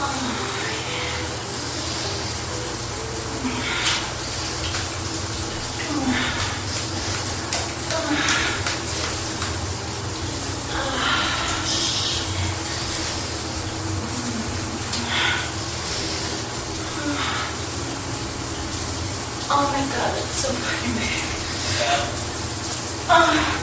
Oh my god, it's so funny. Oh.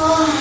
Oh.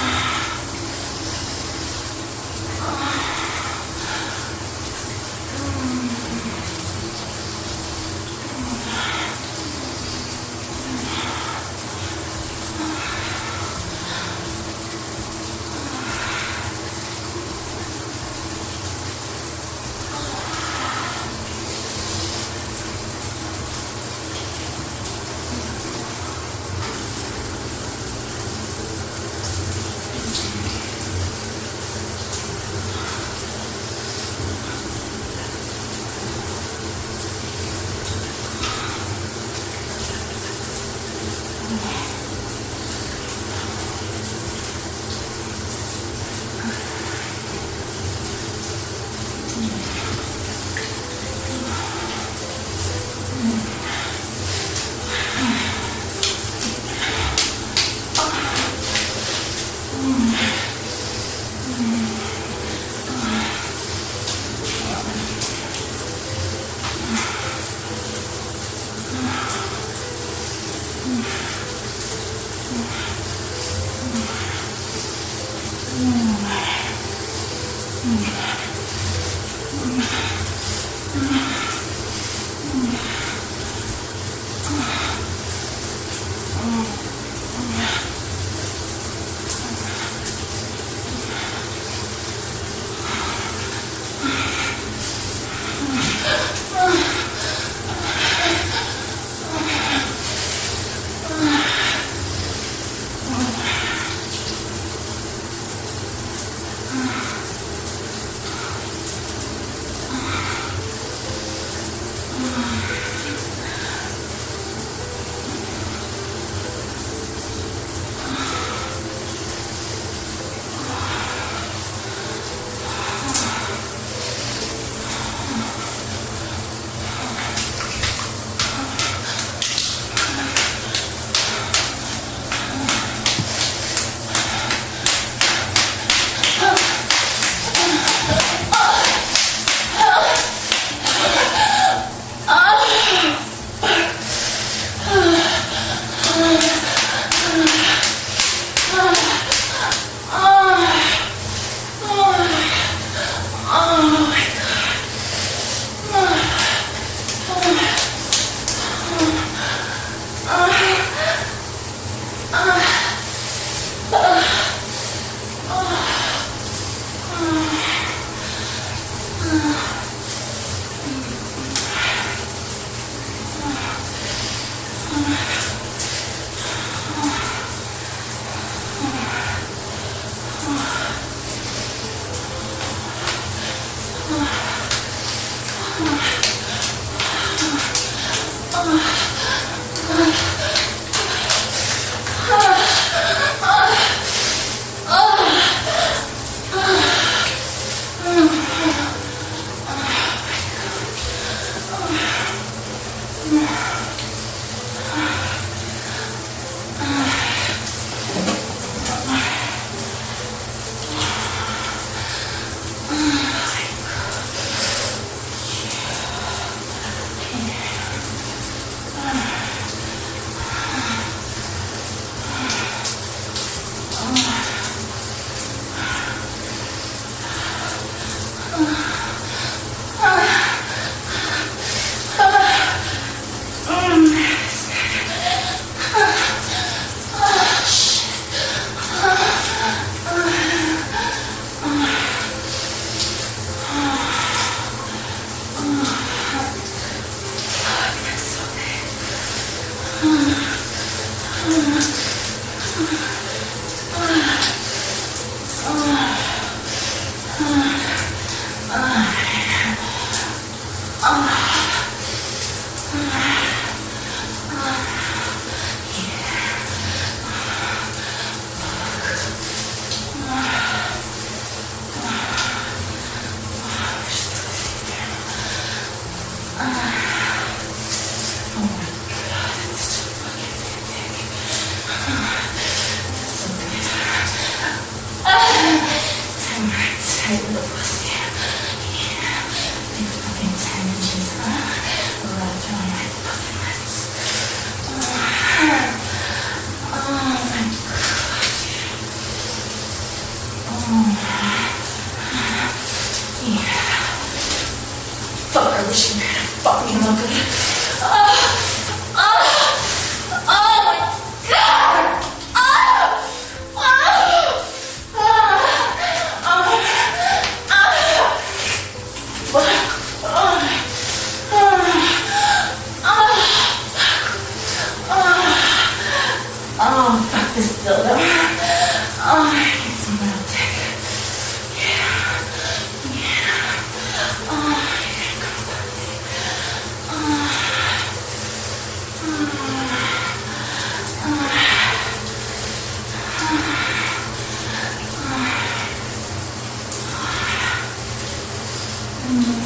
Mm.